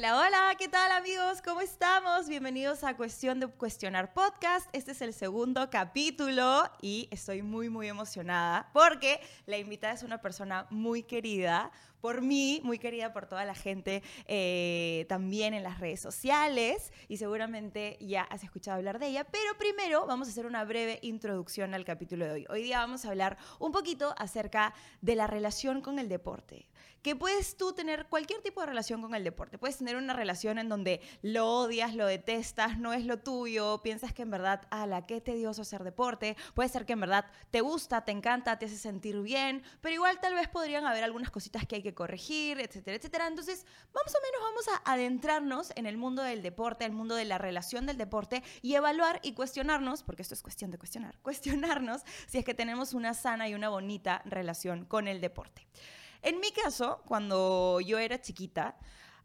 Hola, hola, ¿qué tal amigos? ¿Cómo estamos? Bienvenidos a Cuestión de Cuestionar Podcast. Este es el segundo capítulo y estoy muy, muy emocionada porque la invitada es una persona muy querida por mí, muy querida por toda la gente eh, también en las redes sociales y seguramente ya has escuchado hablar de ella. Pero primero vamos a hacer una breve introducción al capítulo de hoy. Hoy día vamos a hablar un poquito acerca de la relación con el deporte que puedes tú tener cualquier tipo de relación con el deporte. Puedes tener una relación en donde lo odias, lo detestas, no es lo tuyo, piensas que en verdad, ala, qué tedioso hacer deporte. Puede ser que en verdad te gusta, te encanta, te hace sentir bien, pero igual tal vez podrían haber algunas cositas que hay que corregir, etcétera, etcétera. Entonces, más o menos vamos a adentrarnos en el mundo del deporte, el mundo de la relación del deporte y evaluar y cuestionarnos, porque esto es cuestión de cuestionar, cuestionarnos si es que tenemos una sana y una bonita relación con el deporte. En mi caso, cuando yo era chiquita,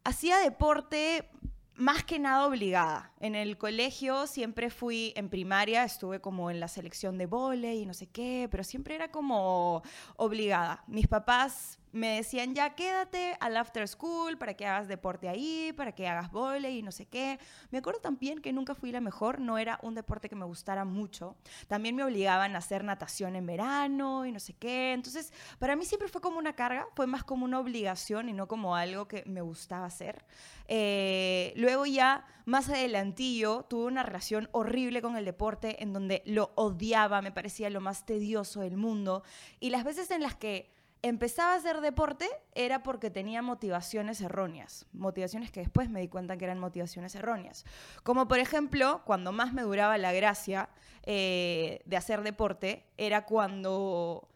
hacía deporte más que nada obligada. En el colegio siempre fui, en primaria estuve como en la selección de vole y no sé qué, pero siempre era como obligada. Mis papás me decían, ya quédate al after school para que hagas deporte ahí, para que hagas volei y no sé qué. Me acuerdo también que nunca fui la mejor, no era un deporte que me gustara mucho. También me obligaban a hacer natación en verano y no sé qué. Entonces, para mí siempre fue como una carga, fue más como una obligación y no como algo que me gustaba hacer. Eh, luego ya, más tuve una relación horrible con el deporte en donde lo odiaba, me parecía lo más tedioso del mundo. Y las veces en las que empezaba a hacer deporte era porque tenía motivaciones erróneas, motivaciones que después me di cuenta que eran motivaciones erróneas. Como por ejemplo, cuando más me duraba la gracia eh, de hacer deporte, era cuando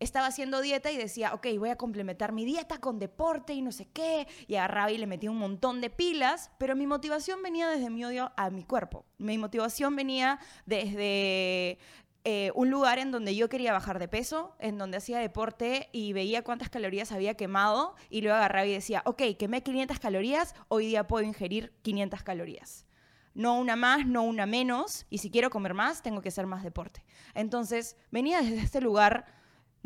estaba haciendo dieta y decía, ok, voy a complementar mi dieta con deporte y no sé qué, y agarraba y le metía un montón de pilas, pero mi motivación venía desde mi odio a mi cuerpo. Mi motivación venía desde eh, un lugar en donde yo quería bajar de peso, en donde hacía deporte y veía cuántas calorías había quemado y luego agarraba y decía, ok, quemé 500 calorías, hoy día puedo ingerir 500 calorías. No una más, no una menos, y si quiero comer más, tengo que hacer más deporte. Entonces, venía desde este lugar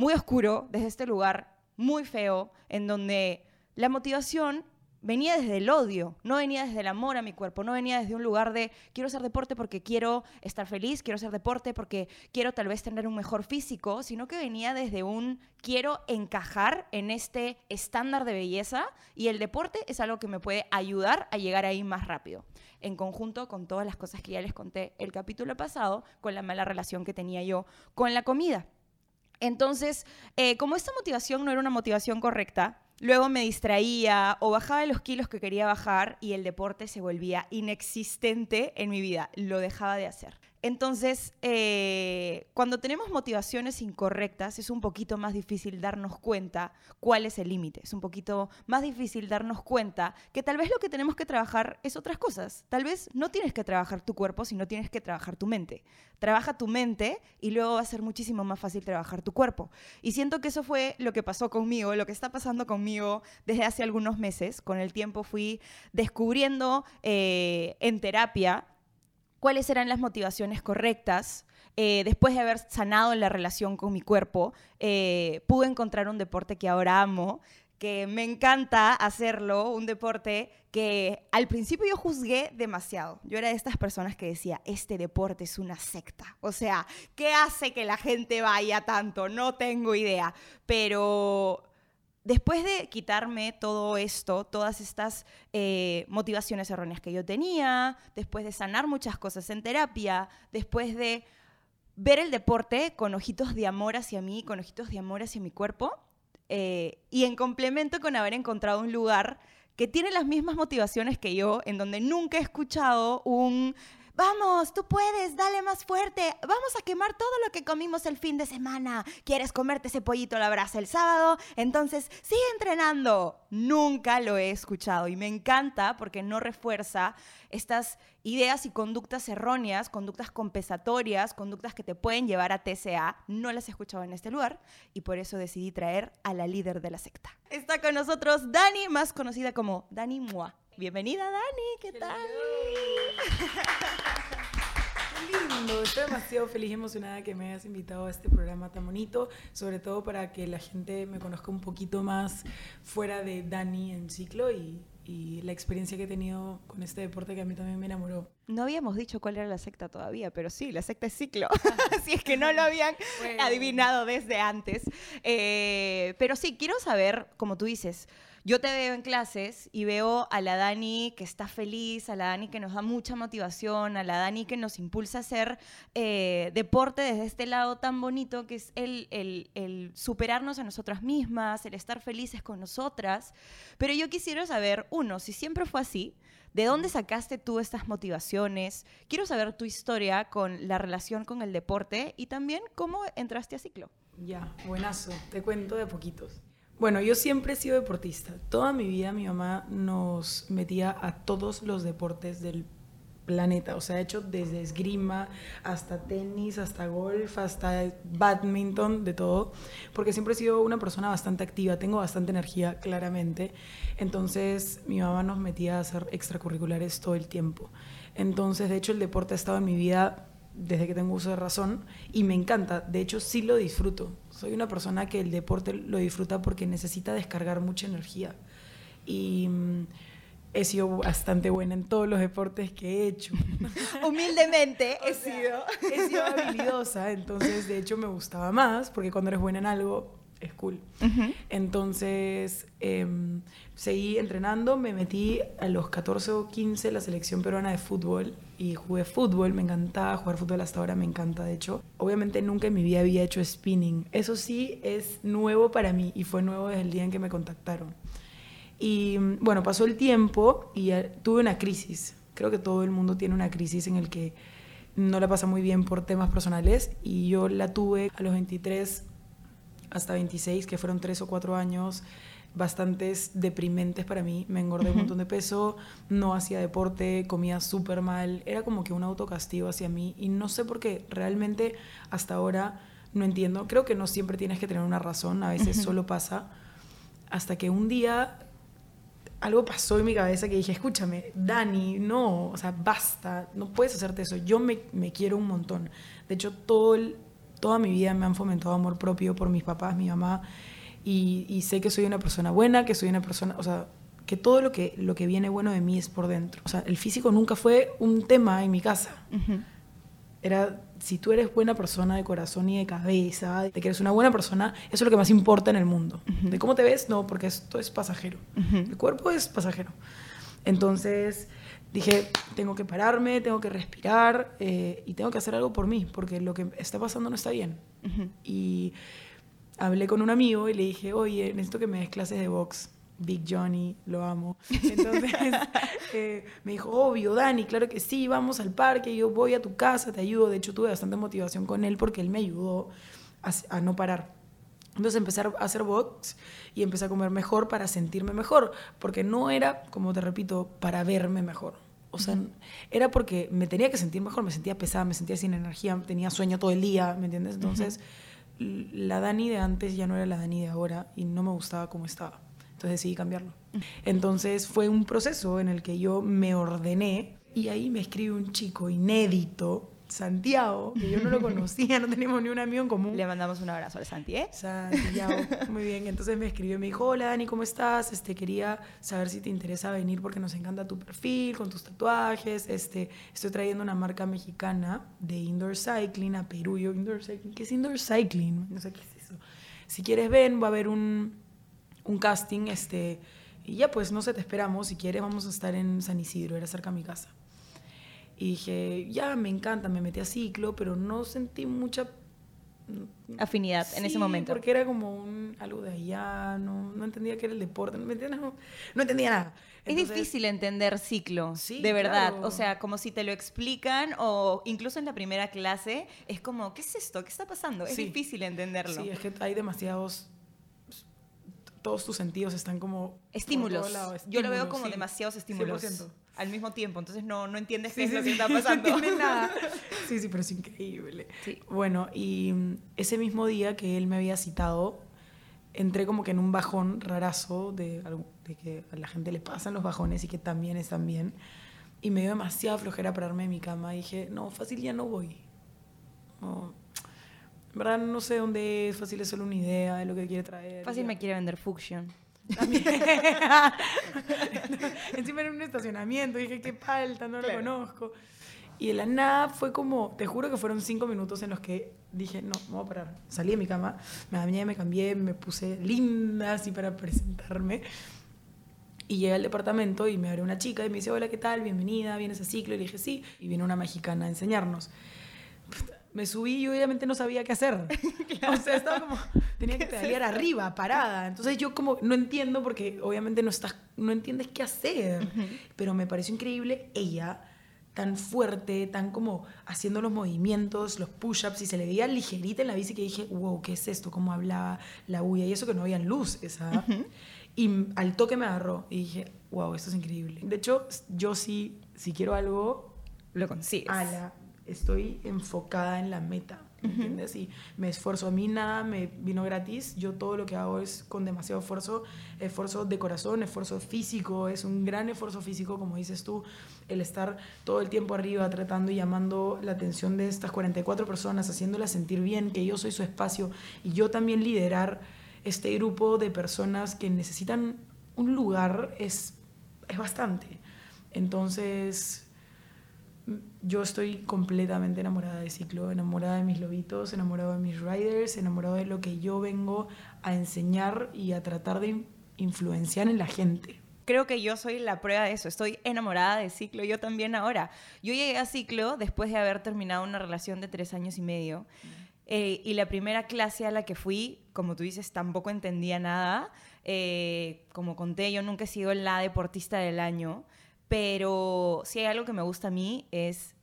muy oscuro, desde este lugar muy feo, en donde la motivación venía desde el odio, no venía desde el amor a mi cuerpo, no venía desde un lugar de quiero hacer deporte porque quiero estar feliz, quiero hacer deporte porque quiero tal vez tener un mejor físico, sino que venía desde un quiero encajar en este estándar de belleza y el deporte es algo que me puede ayudar a llegar ahí más rápido, en conjunto con todas las cosas que ya les conté el capítulo pasado, con la mala relación que tenía yo con la comida. Entonces, eh, como esta motivación no era una motivación correcta, Luego me distraía o bajaba los kilos que quería bajar y el deporte se volvía inexistente en mi vida. Lo dejaba de hacer. Entonces, eh, cuando tenemos motivaciones incorrectas, es un poquito más difícil darnos cuenta cuál es el límite. Es un poquito más difícil darnos cuenta que tal vez lo que tenemos que trabajar es otras cosas. Tal vez no tienes que trabajar tu cuerpo, sino tienes que trabajar tu mente. Trabaja tu mente y luego va a ser muchísimo más fácil trabajar tu cuerpo. Y siento que eso fue lo que pasó conmigo, lo que está pasando conmigo desde hace algunos meses. Con el tiempo fui descubriendo eh, en terapia cuáles eran las motivaciones correctas. Eh, después de haber sanado la relación con mi cuerpo, eh, pude encontrar un deporte que ahora amo, que me encanta hacerlo, un deporte que al principio yo juzgué demasiado. Yo era de estas personas que decía, este deporte es una secta. O sea, ¿qué hace que la gente vaya tanto? No tengo idea. Pero después de quitarme todo esto, todas estas eh, motivaciones erróneas que yo tenía, después de sanar muchas cosas en terapia, después de ver el deporte con ojitos de amor hacia mí, con ojitos de amor hacia mi cuerpo, eh, y en complemento con haber encontrado un lugar que tiene las mismas motivaciones que yo, en donde nunca he escuchado un vamos, tú puedes, dale más fuerte, vamos a quemar todo lo que comimos el fin de semana. ¿Quieres comerte ese pollito a la brasa el sábado? Entonces, sigue entrenando. Nunca lo he escuchado y me encanta porque no refuerza estas ideas y conductas erróneas, conductas compensatorias, conductas que te pueden llevar a TCA. No las he escuchado en este lugar y por eso decidí traer a la líder de la secta. Está con nosotros Dani, más conocida como Dani Mua. Bienvenida, Dani, ¿qué, tal? Qué lindo, estoy demasiado feliz y emocionada que me hayas invitado a este programa tan bonito, sobre todo para que la gente me conozca un poquito más fuera de Dani en ciclo y, y la experiencia que he tenido con este deporte que a mí también me enamoró. No habíamos dicho cuál era la secta todavía, pero sí, la secta es ciclo. si es que no lo habían adivinado desde antes. Eh, pero sí, quiero saber, como tú dices, yo te veo en clases y veo a la Dani que está feliz, a la Dani que nos da mucha motivación, a la Dani que nos impulsa a hacer eh, deporte desde este lado tan bonito que es el, el, superarnos a nosotras mismas, el estar felices con nosotras. Pero yo quisiera saber, uno, si siempre fue así, ¿De dónde sacaste tú estas motivaciones? Quiero saber tu historia con la relación con el deporte y también cómo entraste a ciclo. Ya, buenazo. Te cuento de poquitos. Bueno, yo siempre he sido deportista. Toda mi vida mi mamá nos metía a todos los deportes del planeta. O sea, he hecho desde esgrima hasta tenis, hasta golf, hasta badminton, de todo. Porque siempre he sido una persona bastante activa, tengo bastante energía, claramente. Entonces, mi mamá nos metía a hacer extracurriculares todo el tiempo. Entonces, de hecho, el deporte ha estado en mi vida desde que tengo uso de razón y me encanta. De hecho, sí lo disfruto. Soy una persona que el deporte lo disfruta porque necesita descargar mucha energía. Y mm, he sido bastante buena en todos los deportes que he hecho. Humildemente he sido. He sido habilidosa, entonces de hecho me gustaba más porque cuando eres buena en algo es cool. Entonces, em, seguí entrenando, me metí a los 14 o 15 en la selección peruana de fútbol y jugué fútbol, me encantaba jugar fútbol hasta ahora, me encanta de hecho. Obviamente nunca en mi vida había hecho spinning, eso sí es nuevo para mí y fue nuevo desde el día en que me contactaron. Y bueno, pasó el tiempo y tuve una crisis. Creo que todo el mundo tiene una crisis en el que no la pasa muy bien por temas personales y yo la tuve a los 23 hasta 26, que fueron tres o cuatro años bastantes deprimentes para mí. Me engordé un montón de peso, no hacía deporte, comía súper mal. Era como que un autocastigo hacia mí y no sé por qué. Realmente hasta ahora no entiendo. Creo que no siempre tienes que tener una razón, a veces solo pasa. Hasta que un día algo pasó en mi cabeza que dije, escúchame, Dani, no, o sea, basta, no puedes hacerte eso. Yo me, me quiero un montón. De hecho, todo el toda mi vida me han fomentado amor propio por mis papás, mi mamá, y, sé que soy una persona buena, que soy una persona, o sea, que todo lo que, lo que viene bueno de mí es por dentro. O sea, el físico nunca fue un tema en mi casa. Era, si tú eres buena persona de corazón y de cabeza, de que eres una buena persona, eso es lo que más importa en el mundo. De cómo te ves, no, porque esto es pasajero. El cuerpo es pasajero. Entonces, dije, tengo que pararme, tengo que respirar eh, y tengo que hacer algo por mí, porque lo que está pasando no está bien. Y hablé con un amigo y le dije, oye, necesito que me des clases de box. Big Johnny, lo amo. Entonces eh, me dijo, obvio, Dani, claro que sí, vamos al parque, yo voy a tu casa, te ayudo. De hecho, tuve bastante motivación con él porque él me ayudó a, a no parar. Entonces empecé a hacer box y empecé a comer mejor para sentirme mejor, porque no era, como te repito, para verme mejor. O sea, era porque me tenía que sentir mejor, me sentía pesada, me sentía sin energía, tenía sueño todo el día, ¿me entiendes? Entonces, la Dani de antes ya no era la Dani de ahora y no me gustaba como estaba. Entonces decidí cambiarlo. Entonces fue un proceso en el que yo me ordené y ahí me escribe un chico inédito Santiago, que yo no lo conocía, no teníamos ni un amigo en común. Le mandamos un abrazo a Santi, ¿eh? Santiago, muy bien. Entonces me escribió y me dijo, hola Dani, ¿cómo estás? Este, quería saber si te interesa venir porque nos encanta tu perfil, con tus tatuajes. Este, estoy trayendo una marca mexicana de indoor cycling a Perú. Yo, indoor cycling, ¿qué es indoor cycling? No sé qué es eso. Si quieres ven, va a haber un, un casting, este, y ya pues, no sé, te esperamos. Si quieres, vamos a estar en San Isidro, era cerca de mi casa. Y dije, ya, me encanta, me metí a ciclo, pero no sentí mucha, afinidad en ese momento. porque era como un, algo de allá, no, no entendía qué era el deporte, no, entendía, no, no entendía nada. Es difícil entender ciclo, Sí, de verdad. claro. O sea, como si te lo explican o incluso en la primera clase es como, ¿qué es esto? ¿Qué está pasando? Es difícil entenderlo. Sí, es que hay demasiados, todos tus sentidos están como... Estímulos. Yo lo veo como sí, demasiados estímulos 100%. Al mismo tiempo. Entonces no, no entiendes Sí, qué sí, es lo que está pasando. No nada. Sí, sí, pero es increíble. Bueno, y mm, ese mismo día que él me había citado, entré como que en un bajón rarazo de, de que a la gente le pasan los bajones y que también están bien. Y me dio demasiada flojera pararme de mi cama. Y dije, no, fácil ya no voy. No, en verdad no sé dónde es, fácil es solo una idea de lo que quiere traer. Fácil ya. me quiere vender Fuction. También. Encima era un estacionamiento. Dije, qué falta, no Claro. lo conozco. Y de la nada fue como, te juro que fueron cinco minutos en los que dije, no, me voy a parar. Salí de mi cama, me bañé, me cambié, me puse linda así para presentarme. Y llegué al departamento y me abrió una chica y me dice, hola, ¿qué tal? Bienvenida, ¿vienes a ciclo? Y le dije, sí. Y vino una mexicana a enseñarnos. Me subí y obviamente no sabía qué hacer. O sea, estaba como, tenía que pedalear arriba, parada. Entonces yo como no entiendo porque obviamente no estás, no entiendes qué hacer. Pero me pareció increíble ella, tan fuerte, tan como haciendo los movimientos, los push-ups y se le veía ligerita en la bici que dije, wow, ¿qué es esto? ¿Cómo hablaba la bulla? Y eso que no había luz, esa. Y al toque me agarró y dije, wow, esto es increíble. De hecho, yo sí, si quiero algo, Lo consigues. ala, estoy enfocada en la meta, ¿me ¿entiendes? Y me esfuerzo. A mí nada me vino gratis. Yo todo lo que hago es con demasiado esfuerzo, esfuerzo de corazón, esfuerzo físico. Es un gran esfuerzo físico, como dices tú, el estar todo el tiempo arriba tratando y llamando la atención de estas 44 personas, haciéndolas sentir bien, que yo soy su espacio y yo también liderar este grupo de personas que necesitan un lugar es, es bastante. Entonces, yo estoy completamente enamorada de ciclo, enamorada de mis lobitos, enamorada de mis riders, enamorada de lo que yo vengo a enseñar y a tratar de in- influenciar en la gente. Creo que yo soy la prueba de eso. Estoy enamorada de ciclo, yo también ahora. Yo llegué a ciclo después de haber terminado una relación de tres años y medio. Eh, y la primera clase a la que fui, como tú dices, tampoco entendía nada. Eh, como conté, yo nunca he sido la deportista del año. Pero si hay algo que me gusta a mí es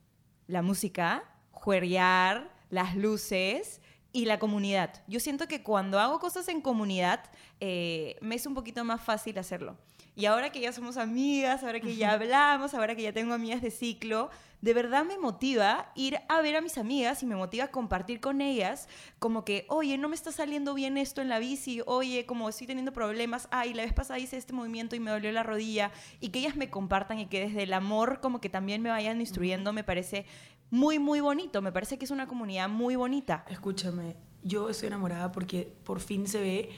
la música, juerrear, las luces y la comunidad. Yo siento que cuando hago cosas en comunidad, eh, me es un poquito más fácil hacerlo. Y ahora que ya somos amigas, ahora que ya hablamos, ahora que ya tengo amigas de ciclo, de verdad me motiva ir a ver a mis amigas y me motiva compartir con ellas como que, oye, no me está saliendo bien esto en la bici, oye, como estoy teniendo problemas, ay, la vez pasada hice este movimiento y me dolió la rodilla, y que ellas me compartan y que desde el amor como que también me vayan instruyendo, me parece muy, muy bonito, me parece que es una comunidad muy bonita. Escúchame, yo estoy enamorada porque por fin se ve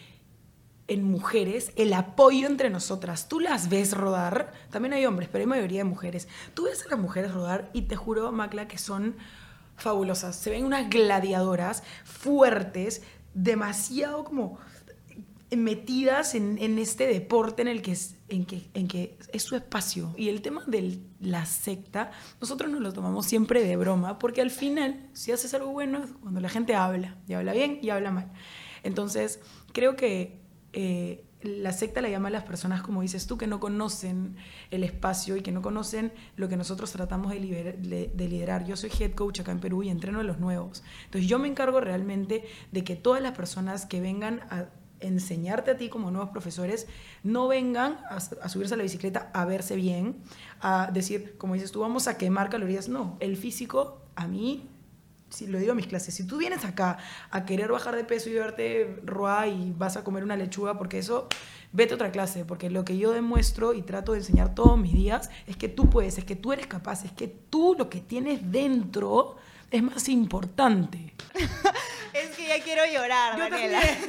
en mujeres el apoyo entre nosotras. Tú las ves rodar, también hay hombres, pero hay mayoría de mujeres. Tú ves a las mujeres rodar y te juro, Macla, que son fabulosas. Se ven unas gladiadoras fuertes, demasiado como metidas en, en este deporte en el que es, en que, en que es su espacio. Y el tema de la secta, nosotros nos lo tomamos siempre de broma, porque al final, si haces algo bueno, es cuando la gente habla, y habla bien y habla mal. Entonces, creo que eh, la secta la llama a las personas, como dices tú, que no conocen el espacio y que no conocen lo que nosotros tratamos de, liderar. Yo soy head coach acá en Perú y entreno a los nuevos. Entonces yo me encargo realmente de que todas las personas que vengan a enseñarte a ti como nuevos profesores no vengan a, a subirse a la bicicleta a verse bien, a decir, como dices tú, vamos a quemar calorías. No, el físico a mí si lo digo a mis clases, si tú vienes acá a querer bajar de peso y verte roa y vas a comer una lechuga, porque eso, vete a otra clase, porque lo que yo demuestro y trato de enseñar todos mis días es que tú puedes, es que tú eres capaz, es que tú lo que tienes dentro es más importante. Es que ya quiero llorar, Yo Daniela.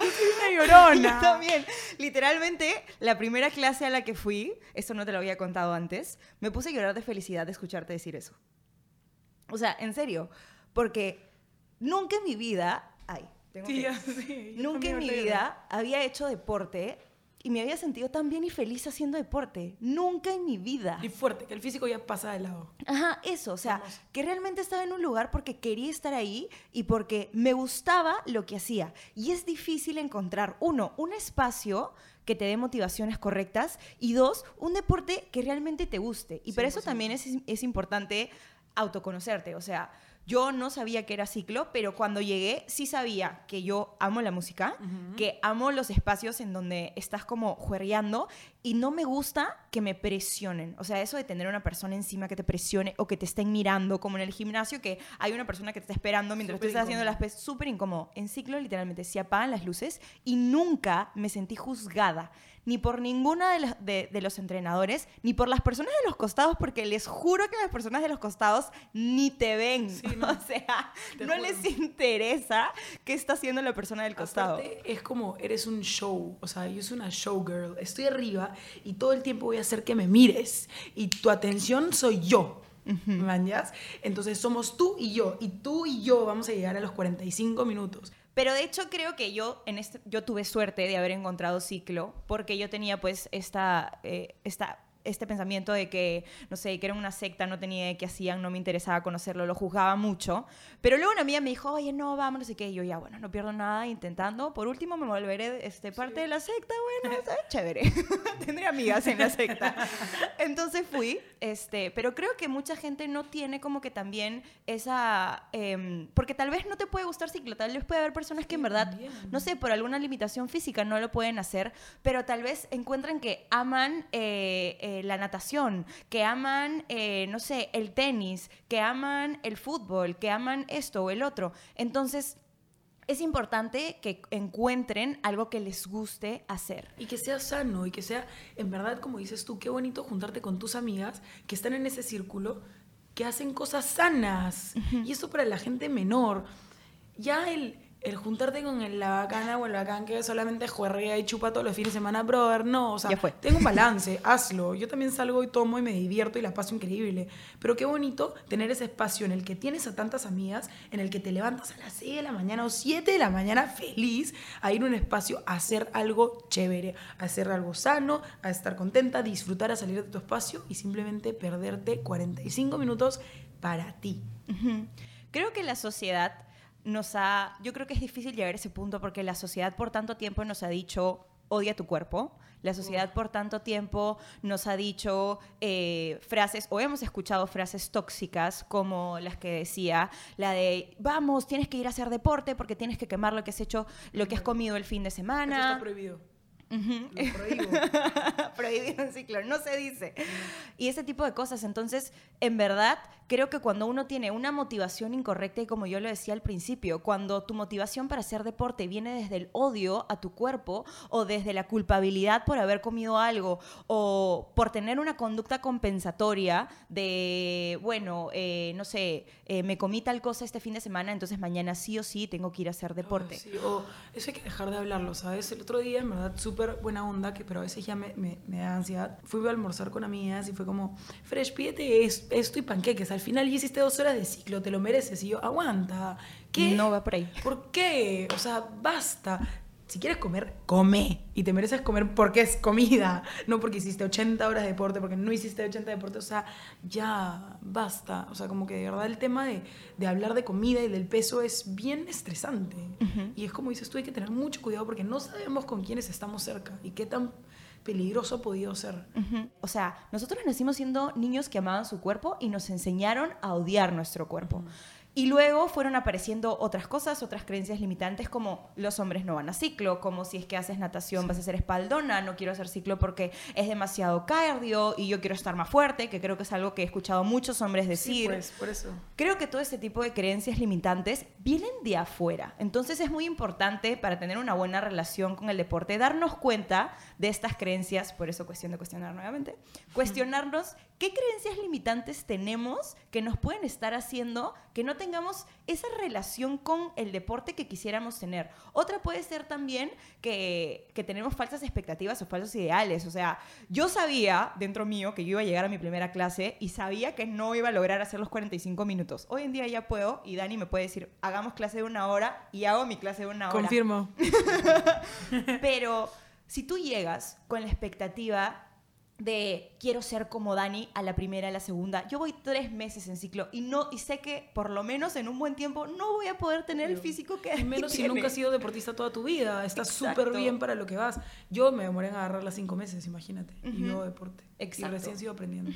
Una llorona. Yo también. Literalmente, la primera clase a la que fui, esto no te lo había contado antes, me puse a llorar de felicidad de escucharte decir eso. O sea, en serio, porque nunca en mi vida, ay, tengo Sí, que- ya yo nunca en mi vida había hecho deporte y me había sentido tan bien y feliz haciendo deporte. Nunca en mi vida. Y fuerte, que el físico ya pasa de lado. Ajá, eso, o sea, que realmente estaba en un lugar porque quería estar ahí y porque me gustaba lo que hacía. Y es difícil encontrar, uno, un espacio que te dé motivaciones correctas y dos, un deporte que realmente te guste. Y por eso también es, es importante autoconocerte, o sea, yo no sabía que era ciclo, pero cuando llegué sí sabía que yo amo la música, que amo los espacios en donde estás como juerreando y no me gusta que me presionen. O sea, eso de tener una persona encima que te presione o que te estén mirando, como en el gimnasio, que hay una persona que te está esperando mientras tú estás haciendo las pesas, súper incómodo. En ciclo, literalmente, se apagan las luces y nunca me sentí juzgada ni por ninguna de los, de, los, entrenadores, ni por las personas de los costados, porque les juro que las personas de los costados ni te ven. o sea, no les interesa qué está haciendo la persona del costado. es como, eres un show, o sea, yo soy una showgirl, estoy arriba y todo el tiempo voy a hacer que me mires y tu atención soy yo. ¿Mañas? Entonces somos tú y yo, y tú y yo vamos a llegar a los 45 minutos. Pero de hecho creo que yo, en este, yo tuve suerte de haber encontrado ciclo, porque yo tenía pues esta, eh, esta este pensamiento de que, no sé, que era una secta, no tenía qué hacían, no me interesaba conocerlo, lo juzgaba mucho. Pero luego una amiga me dijo, oye, no, vamos, no sé qué. Y yo, ya, bueno, no pierdo nada intentando. Por último, me volveré este, parte de la secta. Bueno, chévere. Tendré amigas en la secta. Entonces fui, este, pero creo que mucha gente no tiene como que también esa... Em, porque tal vez no te puede gustar ciclo, tal vez puede haber personas que en verdad, no sé, por alguna limitación física no lo pueden hacer, pero tal vez encuentran que aman... eh, eh eh, la natación, que aman, eh, no sé, el tenis, que aman el fútbol, que aman esto o el otro. Entonces, es importante que encuentren algo que les guste hacer. Y que sea sano y que sea, en verdad, como dices tú, qué bonito juntarte con tus amigas que están en ese círculo, que hacen cosas sanas. Y eso para la gente menor. Ya el el juntarte con el, la bacana o el bacán que solamente juega y chupa todos los fines de semana, brother, no, o sea, tengo un balance, hazlo. Yo también salgo y tomo y me divierto y la paso increíble. Pero qué bonito tener ese espacio en el que tienes a tantas amigas, en el que te levantas a las 6 de la mañana o 7 de la mañana feliz a ir a un espacio a hacer algo chévere, a hacer algo sano, a estar contenta, a disfrutar, a salir de tu espacio y simplemente perderte 45 minutos para ti. Creo que la sociedad nos ha, yo creo que es difícil llegar a ese punto porque la sociedad por tanto tiempo nos ha dicho, odia tu cuerpo. La sociedad por tanto tiempo nos ha dicho eh, frases, o hemos escuchado frases tóxicas como las que decía, la de, vamos, tienes que ir a hacer deporte porque tienes que quemar lo que has hecho, lo que has comido el fin de semana. Esto está prohibido. Prohíbo. Prohibido en ciclo, no se dice. Y ese tipo de cosas. Entonces, en verdad, creo que cuando uno tiene una motivación incorrecta, y como yo lo decía al principio, cuando tu motivación para hacer deporte viene desde el odio a tu cuerpo o desde la culpabilidad por haber comido algo o por tener una conducta compensatoria de, bueno, eh, no sé, eh, me comí tal cosa este fin de semana, entonces mañana sí o sí tengo que ir a hacer deporte. sí, o eso hay que dejar de hablarlo, ¿sabes? El otro día, en verdad, buena onda, que, pero a veces ya me, me, da ansiedad. Fui a almorzar con amigas y fue como, Fresh, pídete esto y panqueques. Al final ya hiciste dos horas de ciclo, te lo mereces. Y yo, aguanta. ¿Qué? No va por ahí. ¿Por qué? O sea, basta si quieres comer, come. Y te mereces comer porque es comida, no porque hiciste 80 horas de deporte, porque no hiciste 80 de deporte. O sea, ya basta. O sea, como que de verdad el tema de, de hablar de comida y del peso es bien estresante. Y es como dices tú, hay que tener mucho cuidado porque no sabemos con quiénes estamos cerca y qué tan peligroso ha podido ser. O sea, nosotros nacimos siendo niños que amaban su cuerpo y nos enseñaron a odiar nuestro cuerpo. Y luego fueron apareciendo otras cosas, otras creencias limitantes como los hombres no van a ciclo, como si es que haces natación vas a ser espaldona, no quiero hacer ciclo porque es demasiado cardio y yo quiero estar más fuerte, que creo que es algo que he escuchado muchos hombres decir. pues, por eso. Creo que todo este tipo de creencias limitantes vienen de afuera. Entonces es muy importante para tener una buena relación con el deporte darnos cuenta de estas creencias, por eso cuestión de cuestionar nuevamente, cuestionarnos qué creencias limitantes tenemos que nos pueden estar haciendo que no tengamos esa relación con el deporte que quisiéramos tener. Otra puede ser también que, que, tenemos falsas expectativas o falsos ideales. O sea, yo sabía dentro mío que yo iba a llegar a mi primera clase y sabía que no iba a lograr hacer los 45 minutos. Hoy en día ya puedo y Dani me puede decir, hagamos clase de una hora y hago mi clase de una hora. Confirmo. Pero si tú llegas con la expectativa de quiero ser como Dani a la primera, a la segunda. Yo voy tres meses en ciclo y no y sé que por lo menos en un buen tiempo no voy a poder tener el físico que menos si nunca has sido deportista toda tu vida. Estás súper bien para lo que vas. Yo me demoré en agarrar las cinco meses, imagínate. Y yo deporte. Exacto. Y recién sigo aprendiendo.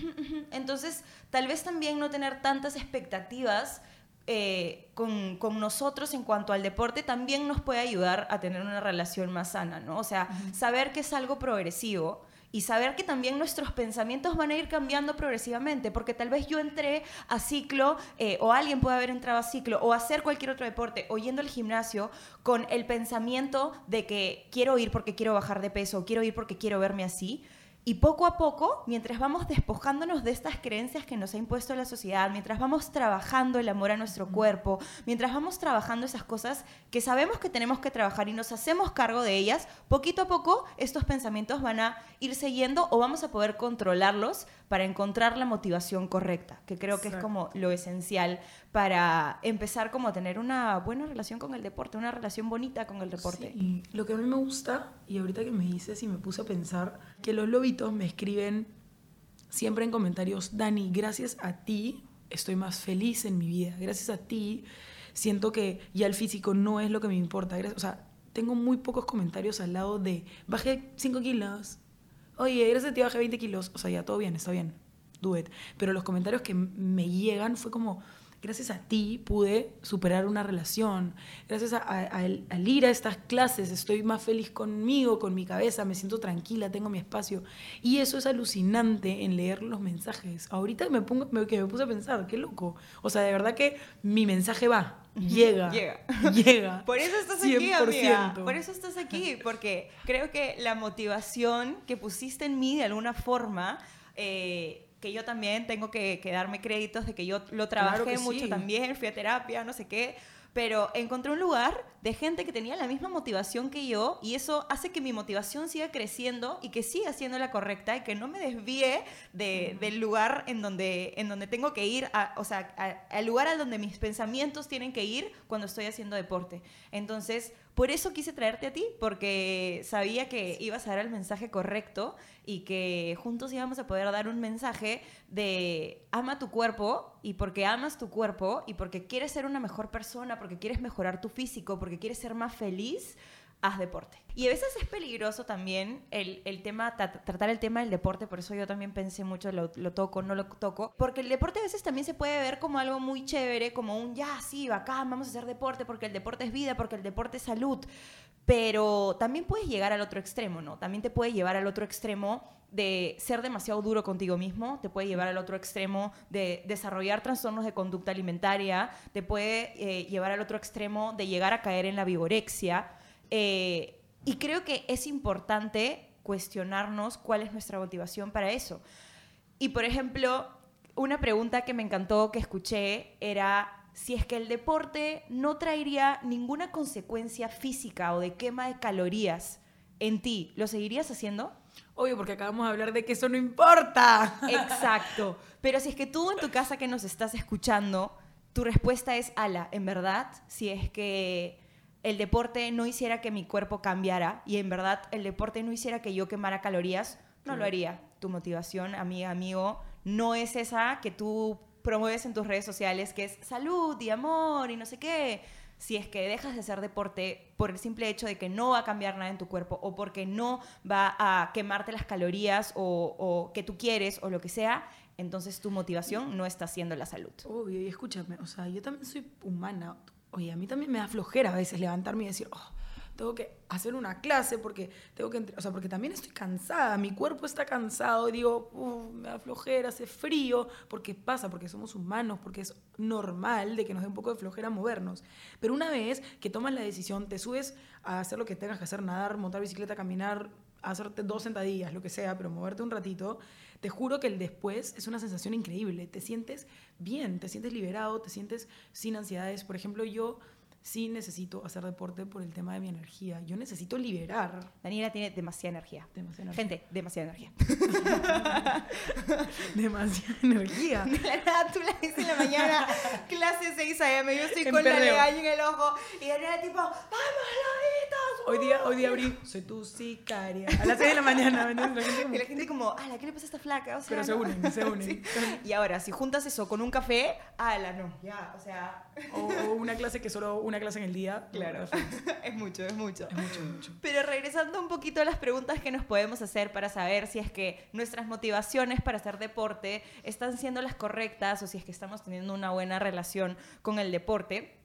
Entonces, tal vez también no tener tantas expectativas eh, con, con, nosotros en cuanto al deporte también nos puede ayudar a tener una relación más sana, ¿no? O sea, saber que es algo progresivo y saber que también nuestros pensamientos van a ir cambiando progresivamente, porque tal vez yo entré a ciclo eh, o alguien puede haber entrado a ciclo o hacer cualquier otro deporte o yendo al gimnasio con el pensamiento de que quiero ir porque quiero bajar de peso o quiero ir porque quiero verme así y poco a poco, mientras vamos despojándonos de estas creencias que nos ha impuesto la sociedad, mientras vamos trabajando el amor a nuestro cuerpo, mientras vamos trabajando esas cosas que sabemos que tenemos que trabajar y nos hacemos cargo de ellas, poquito a poco estos pensamientos van a ir siguiendo o vamos a poder controlarlos para encontrar la motivación correcta, que creo que es como lo esencial para empezar como a tener una buena relación con el deporte, una relación bonita con el deporte. Sí. Lo que a mí me gusta, y ahorita que me dices y me puse a pensar, que los lobitos me escriben siempre en comentarios, Dani, gracias a ti estoy más feliz en mi vida, gracias a ti siento que ya el físico no es lo que me importa, o sea, tengo muy pocos comentarios al lado de, bajé 5 kilos, oye, gracias a ti bajé 20 kilos, o sea, ya todo bien, está bien, do it. Pero los comentarios que me llegan fue como, gracias a ti pude superar una relación, gracias al ir a estas clases estoy más feliz conmigo, con mi cabeza, me siento tranquila, tengo mi espacio. Y eso es alucinante en leer los mensajes. Ahorita me, pongo, que me puse a pensar, qué loco. O sea, de verdad que mi mensaje va. Llega. Llega. Llega. Por eso estás aquí, amiga. Por eso estás aquí, porque creo que la motivación que pusiste en mí de alguna forma eh, que yo también tengo que, darme créditos de que yo lo trabajé mucho también, fui a terapia, no sé qué, pero encontré un lugar de gente que tenía la misma motivación que yo y eso hace que mi motivación siga creciendo y que siga siendo la correcta y que no me desvíe del lugar en donde, en donde tengo que ir, o sea, al lugar al donde mis pensamientos tienen que ir cuando estoy haciendo deporte. Entonces, por eso quise traerte a ti, porque sabía que ibas a dar el mensaje correcto y que juntos íbamos a poder dar un mensaje de ama tu cuerpo y porque amas tu cuerpo y porque quieres ser una mejor persona, porque quieres mejorar tu físico, porque quieres ser más feliz, haz deporte. Y a veces es peligroso también el, el tema, tratar el tema del deporte, por eso yo también pensé mucho, lo, lo, toco, no lo toco, porque el deporte a veces también se puede ver como algo muy chévere, como un, ya, sí, bacán, vamos a hacer deporte, porque el deporte es vida, porque el deporte es salud, pero también puedes llegar al otro extremo, ¿no? También te puede llevar al otro extremo de ser demasiado duro contigo mismo, te puede llevar al otro extremo de desarrollar trastornos de conducta alimentaria, te puede eh, llevar al otro extremo de llegar a caer en la vigorexia eh, y creo que es importante cuestionarnos cuál es nuestra motivación para eso. Y por ejemplo, una pregunta que me encantó que escuché era si es que el deporte no traería ninguna consecuencia física o de quema de calorías en ti, ¿lo seguirías haciendo? Obvio, porque acabamos de hablar de que eso no importa. Exacto. Pero si es que tú en tu casa que nos estás escuchando, tu respuesta es, ala, en verdad, si es que el deporte no hiciera que mi cuerpo cambiara y en verdad el deporte no hiciera que yo quemara calorías, no lo haría. Tu motivación, amiga, amigo, no es esa que tú promueves en tus redes sociales, que es salud y amor y no sé qué. Si es que dejas de hacer deporte por el simple hecho de que no va a cambiar nada en tu cuerpo o porque no va a quemarte las calorías o, o que tú quieres o lo que sea, entonces tu motivación no está siendo la salud. Obvio, y escúchame, o sea, yo también soy humana. Oye, a mí también me da flojera a veces levantarme y decir, oh, tengo que hacer una clase porque tengo que, o sea, porque también estoy cansada, mi cuerpo está cansado y digo, me da flojera, hace frío, porque pasa, porque somos humanos, porque es normal de que nos dé un poco de flojera movernos. Pero una vez que tomas la decisión, te subes a hacer lo que tengas que hacer, nadar, montar bicicleta, caminar, hacerte dos sentadillas, lo que sea, pero moverte un ratito, te juro que el después es una sensación increíble. Te sientes bien, te sientes liberado, te sientes sin ansiedades. Por ejemplo, yo sí necesito hacer deporte por el tema de mi energía. Yo necesito liberar. Daniela tiene demasiada energía. Demasiada energía. Gente, demasiada energía. demasiada energía. De la nada, tú la dices en la mañana, clase 6 a.m., yo estoy con la legaña en el ojo, y Daniela tipo, ¡vamos, lobitos! Hoy día, hoy día abrí, soy tu sicaria. A las 6 de la mañana, ¿me entiendes? La gente como, Y la gente como, ala, ¿qué le pasa a esta flaca? O sea, Pero se unen, se unen. Y ahora, si juntas eso con un café, ala, no, ya, o sea, O, o una clase que solo una clase en el día. claro, es mucho, es mucho. Es mucho, mucho. Pero regresando un poquito a las preguntas que nos podemos hacer para saber si es que nuestras motivaciones para hacer deporte están siendo las correctas o si es que estamos teniendo una buena relación con el deporte,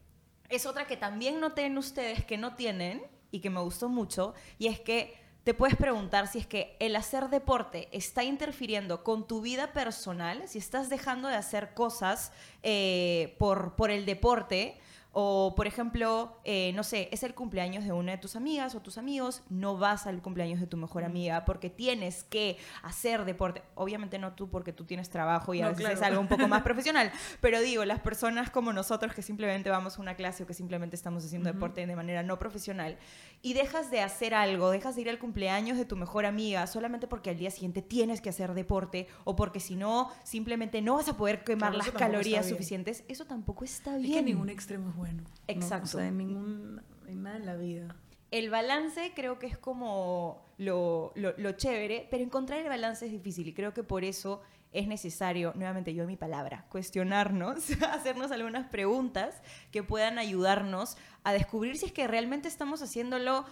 es otra que también noté en ustedes que no tienen y que me gustó mucho, y es que te puedes preguntar si es que el hacer deporte está interfiriendo con tu vida personal, si estás dejando de hacer cosas eh, por, por el deporte. O, por ejemplo, eh, no sé, es el cumpleaños de una de tus amigas o tus amigos, no vas al cumpleaños de tu mejor amiga porque tienes que hacer deporte. Obviamente no tú porque tú tienes trabajo y a No, veces claro. es algo un poco más profesional, pero digo, las personas como nosotros que simplemente vamos a una clase o que simplemente estamos haciendo deporte de manera no profesional y dejas de hacer algo, dejas de ir al cumpleaños de tu mejor amiga solamente porque al día siguiente tienes que hacer deporte o porque si no, simplemente no vas a poder quemar Claro, las calorías suficientes, eso tampoco está Es bien. que ningún extremo es bueno. ¿No? Exacto. O sea, en ningún. En nada en la vida. El balance creo que es como lo, lo, lo chévere, pero encontrar el balance es difícil y creo que por eso es necesario, nuevamente yo mi palabra, cuestionarnos, hacernos algunas preguntas que puedan ayudarnos a descubrir si es que realmente estamos haciéndolo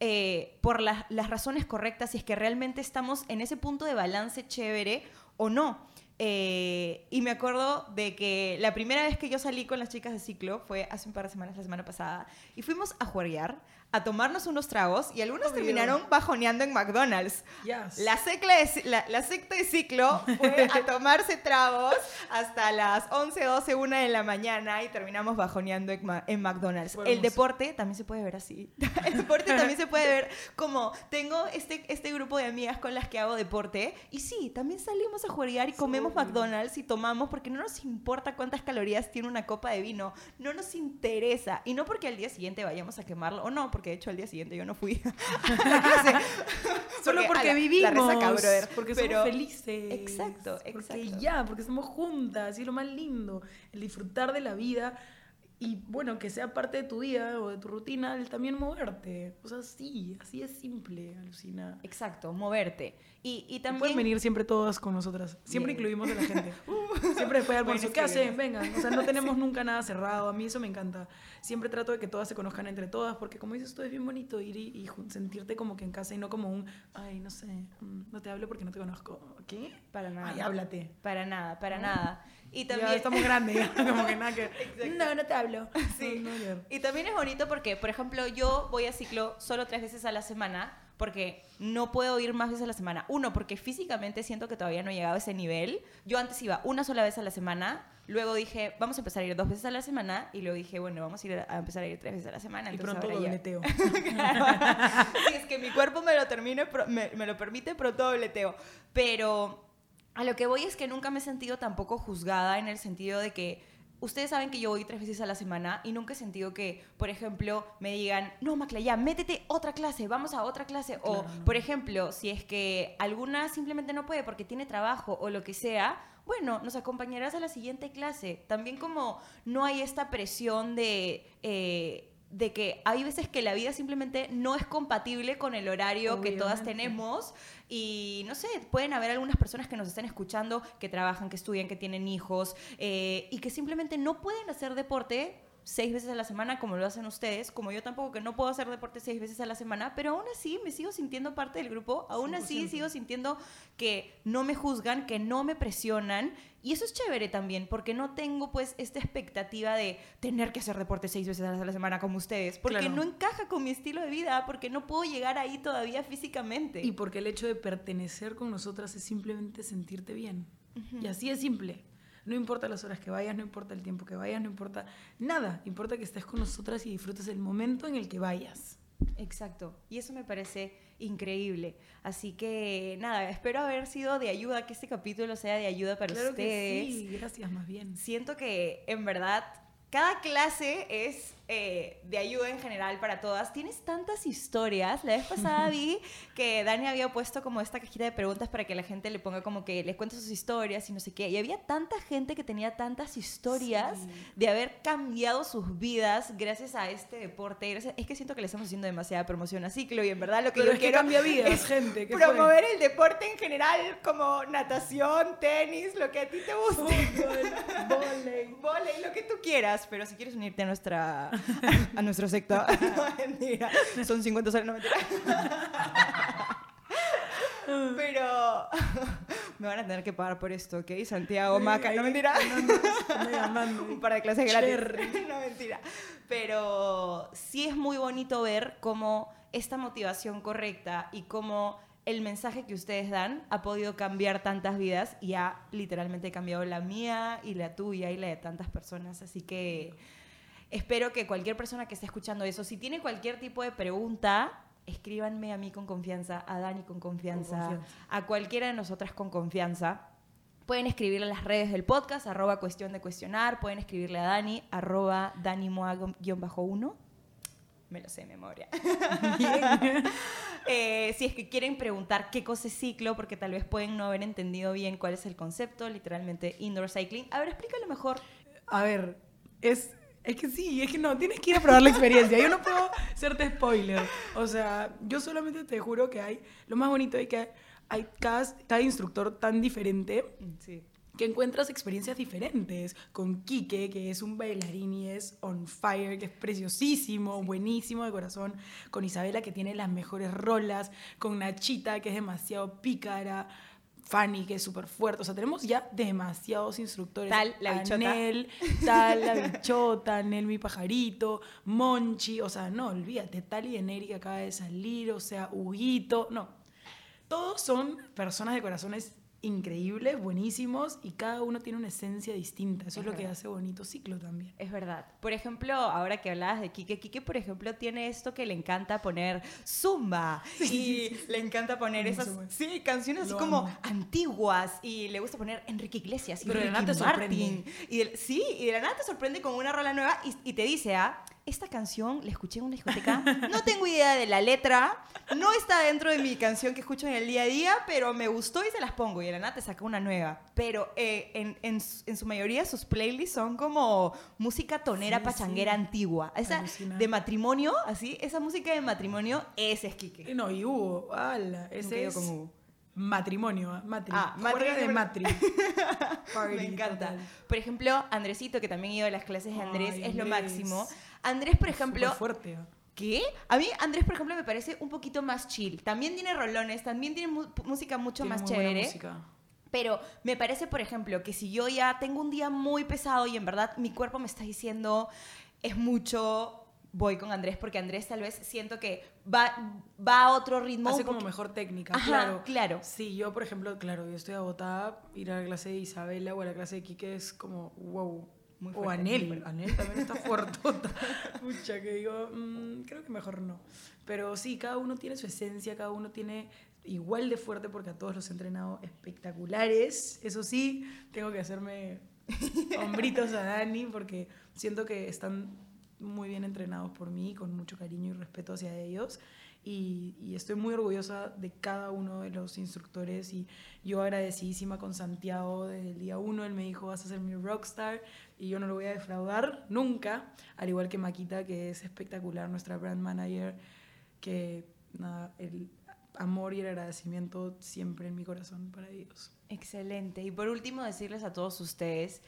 eh, por las, las razones correctas, si es que realmente estamos en ese punto de balance chévere o no. Eh, y me acuerdo de que la primera vez que yo salí con las chicas de ciclo fue hace un par de semanas, la semana pasada, y fuimos a juerguear, a tomarnos unos tragos, y algunos Obvio. terminaron bajoneando en McDonald's. Yes. La, secla de- la, la secta de ciclo fue a tomarse tragos hasta las 11, 12, 1 de la mañana y terminamos bajoneando en, en McDonald's. El deporte también se puede ver así. El deporte también se puede ver como tengo este, este grupo de amigas con las que hago deporte y sí, también salimos a jugar y comemos obvio. McDonald's y tomamos porque no nos importa cuántas calorías tiene una copa de vino, no nos interesa y no porque al día siguiente vayamos a quemarlo o no, porque de hecho al día siguiente yo no fui a la clase. Solo porque a la- vivimos. La resaca, brother. Porque Pero- somos felices. Exacto, Porque exacto. ya, porque estamos juntas. Y es lo más lindo. El disfrutar de la vida. Y bueno, que sea parte de tu vida o de tu rutina, el también moverte. O sea, sí, así es simple, alucina. Exacto, moverte. Y, y Y también... Pueden venir siempre todas con nosotras. Siempre Bien. incluimos a la gente. Siempre después de almuerzo. Bueno, ¿Qué sí, hacen? Vengan. O sea, no tenemos nunca nada cerrado. A mí eso me encanta. Siempre trato de que todas se conozcan entre todas, porque como dices tú, es bien bonito ir y, y sentirte como que en casa y no como un, ay, no sé, mm, no te hablo porque no te conozco. ¿Qué? Para nada. Ay, háblate. Para nada, para ¿No? nada. Y también... Ya estamos grandes, ya, como que nada que... Exacto. No, no te hablo. Sí. No, no. Y también es bonito porque, por ejemplo, yo voy a ciclo solo tres veces a la semana porque no puedo ir más veces a la semana. Uno, porque físicamente siento que todavía no he llegado a ese nivel. Yo antes iba una sola vez a la semana, luego dije, vamos a empezar a ir dos veces a la semana, y luego dije, bueno, vamos a, ir a empezar a ir tres veces a la semana. Y entonces pronto dobleteo. Claro. si es que mi cuerpo me lo, termine, me, me lo permite, pronto dobleteo. Pero a lo que voy es que nunca me he sentido tampoco juzgada en el sentido de que ustedes saben que yo voy tres veces a la semana y nunca he sentido que, por ejemplo, me digan, no, Macla, ya, métete otra clase, vamos a otra clase. O, por ejemplo, si es que alguna simplemente no puede porque tiene trabajo o lo que sea, bueno, nos acompañarás a la siguiente clase. También como no hay esta presión de... eh, de que hay veces que la vida simplemente no es compatible con el horario que todas tenemos y no sé, pueden haber algunas personas que nos estén escuchando que trabajan, que estudian, que tienen hijos eh, y que simplemente no pueden hacer deporte seis veces a la semana como lo hacen ustedes, como yo tampoco que no puedo hacer deporte seis veces a la semana, pero aún así me sigo sintiendo parte del grupo, aún así 100%. sigo sintiendo que no me juzgan, que no me presionan y eso es chévere también, porque no tengo pues esta expectativa de tener que hacer deporte seis veces a la semana como ustedes, porque Claro. no encaja con mi estilo de vida, porque no puedo llegar ahí todavía físicamente. Y porque el hecho de pertenecer con nosotras es simplemente sentirte bien. Y así es simple. No importa las horas que vayas, no importa el tiempo que vayas, no importa nada. Importa que estés con nosotras y disfrutes el momento en el que vayas. Exacto. Y eso me parece increíble. Así que nada, espero haber sido de ayuda, que este capítulo sea de ayuda para claro ustedes. que sí, gracias más bien. Siento que en verdad cada clase es eh, de ayuda en general para todas. Tienes tantas historias. La vez pasada vi que Dani había puesto como esta cajita de preguntas para que la gente le ponga como que les cuente sus historias y no sé qué. Y había tanta gente que tenía tantas historias de haber cambiado sus vidas gracias a este deporte. Es que siento que le estamos haciendo demasiada promoción a Ciclo y en verdad lo que Pero yo es quiero que vidas, gente. ¿qué promover el deporte en general como natación, tenis, lo que a ti te guste. Fútbol, volei. Volei, lo que tú quieras, pero si quieres unirte a nuestra a nuestro sector, no son 50 soles, no mentira. Pero me van a tener que pagar por esto, ¿ok? Santiago, Maca, no mentira. Un par de clases gratis. No mentira. Pero sí es muy bonito ver cómo esta motivación correcta y cómo el mensaje que ustedes dan ha podido cambiar tantas vidas y ha literalmente cambiado la mía y la tuya y la de tantas personas. Así que espero que cualquier persona que esté escuchando eso, si tiene cualquier tipo de pregunta, escríbanme a mí con confianza, a Dani con confianza, Con confianza. a cualquiera de nosotras con confianza. Pueden escribirle a las redes del podcast, arroba cuestión de cuestionar. Pueden escribirle a Dani, arroba danimoa-1. Me lo sé de memoria. Eh, si es que quieren preguntar qué cosa es ciclo, porque tal vez pueden no haber entendido bien cuál es el concepto, literalmente indoor cycling. A ver, explícalo mejor. A ver, es, es que sí, es que no, tienes que ir a probar la experiencia. Yo no puedo hacerte spoiler. O sea, yo solamente te juro que hay, lo más bonito es que hay cada, cada instructor tan diferente Sí. que encuentras experiencias diferentes. Con Quique, que es un bailarín y es on fire, que es preciosísimo, buenísimo de corazón. Con Isabela, que tiene las mejores rolas. Con Nachita, que es demasiado pícara. Fanny, que es súper fuerte. O sea, tenemos ya demasiados instructores. Tal, la bichota. Anel, tal, la bichota, Anel, mi pajarito, Monchi. O sea, no, olvídate. Tali de Neri, que acaba de salir. O sea, Huguito. No, todos son personas de corazones increíbles, buenísimos y cada uno tiene una esencia distinta. Eso es, Es lo que hace bonito ciclo también. Es verdad. Por ejemplo, ahora que hablabas de Kike, Kike, por ejemplo, tiene esto que le encanta poner zumba y le encanta poner esas sí, canciones así como antiguas y le gusta poner Enrique Iglesias y Pero de la Ricky nada te sorprende. Martin. Y del- sí, y de la nada te sorprende con una rola nueva y, y te dice, ah, esta canción la escuché en una discoteca, no tengo idea de la letra, no está dentro de mi canción que escucho en el día a día, pero me gustó y se las pongo. Y de la nada te saca una nueva. Pero eh, en, en su- en su mayoría sus playlists son como música tonera, Sí, pachanguera sí. antigua. Esa Alucina. de matrimonio, así, esa música de matrimonio, ese es Kike. No, y Hugo, ala, ese es con Hugo. Matrimonio, ah, matri. Ah, de matri-. Party, Me encanta. total. Por ejemplo, Andresito, que también he ido a las clases de Andrés, Ay, es lo máximo. Andrés, por ejemplo, Súper fuerte. ah. ¿Qué? A mí Andrés, por ejemplo, me parece un poquito más chill. También tiene rolones, también tiene mu- música mucho Tiene más muy buena chévere. música. Pero me parece, por ejemplo, que si yo ya tengo un día muy pesado y en verdad mi cuerpo me está diciendo es mucho, voy con Andrés porque Andrés tal vez siento que va, va a otro ritmo. Hace como mejor técnica, Ajá, claro. claro. Sí, yo, por ejemplo, claro, yo estoy agotada, ir a la clase de Isabela o a la clase de Quique es como, wow. Muy o fuerte, muy Anel. Anel también está fuertota. Pucha, que digo, mm, creo que mejor no. Pero sí, cada uno tiene su esencia, cada uno tiene igual de fuerte porque a todos los he entrenado espectaculares. Eso sí, tengo que hacerme hombritos a Dani porque siento que están muy bien entrenados por mí, con mucho cariño y respeto hacia ellos. Y, y estoy muy orgullosa de cada uno de los instructores y yo agradecidísima con Santiago desde el día uno. Él me dijo, vas a ser mi rockstar y yo no lo voy a defraudar nunca. Al igual que Maquita, que es espectacular, nuestra brand manager, que nada, el amor y el agradecimiento siempre en mi corazón para ellos. Excelente. Y por último, decirles a todos ustedes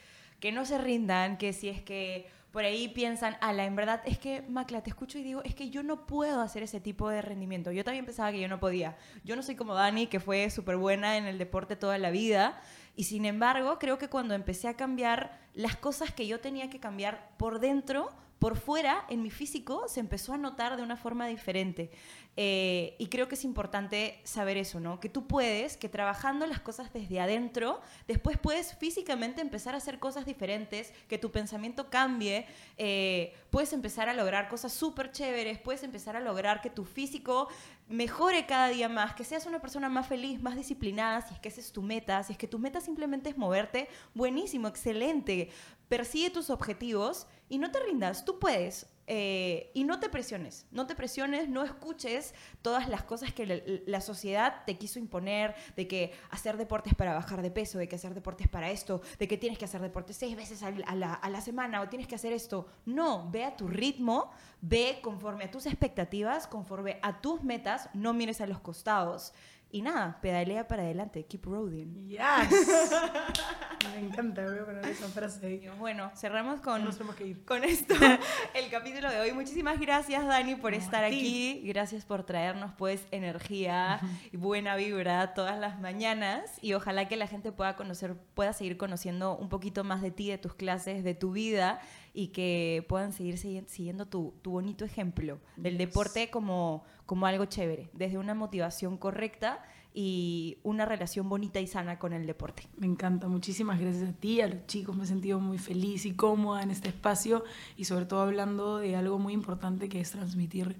que no se rindan, que si es que por ahí piensan, ala, en verdad es que, Macla, te escucho y digo, es que yo no puedo hacer ese tipo de rendimiento. Yo también pensaba que yo no podía. Yo no soy como Dani, que fue súper buena en el deporte toda la vida. Y sin embargo, creo que cuando empecé a cambiar las cosas que yo tenía que cambiar por dentro, por fuera, en mi físico, se empezó a notar de una forma diferente. Eh, y creo que es importante saber eso, ¿no? Que tú puedes, que trabajando las cosas desde adentro, después puedes físicamente empezar a hacer cosas diferentes, que tu pensamiento cambie, eh, puedes empezar a lograr cosas súper chéveres, puedes empezar a lograr que tu físico mejore cada día más, que seas una persona más feliz, más disciplinada, si es que esa es tu meta, si es que tu meta simplemente es moverte, buenísimo, excelente. Persigue tus objetivos y no te rindas, tú puedes. Eh, y no te presiones, no te presiones, no escuches todas las cosas que la, la, sociedad te quiso imponer, de que hacer deportes para bajar de peso, de que hacer deportes para esto, de que tienes que hacer deportes seis veces a la, a la semana o tienes que hacer esto. No, ve a tu ritmo, ve conforme a tus expectativas, conforme a tus metas, no mires a los costados. Y nada, pedalea para adelante, keep roading. Yes. Me encanta, voy a poner esa frase ahí. Bueno, cerramos con, Nos tenemos que ir. con esto el capítulo de hoy. Muchísimas gracias, Dani, por No, estar aquí. Gracias por traernos, pues, energía y buena vibra todas las mañanas. Y ojalá que la gente pueda conocer, pueda seguir conociendo un poquito más de ti, de tus clases, de tu vida y que puedan seguir segui- siguiendo tu, tu bonito ejemplo del Yes. deporte como, como algo chévere, desde una motivación correcta y una relación bonita y sana con el deporte. Me encanta, muchísimas gracias a ti, a los chicos, me he sentido muy feliz y cómoda en este espacio y sobre todo hablando de algo muy importante que es transmitir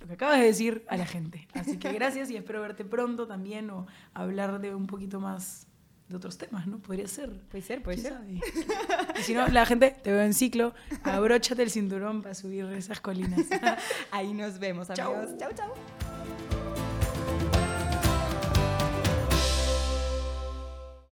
lo que acabas de decir a la gente. Así que gracias y espero verte pronto también o hablar de un poquito más de otros temas, ¿no? Podría ser. Puede ser, puede ¿Quién ser. sabe? Y si no, la gente te veo en ciclo, abróchate el cinturón para subir esas colinas. Ahí nos vemos, Chau. amigos. Chau, chau.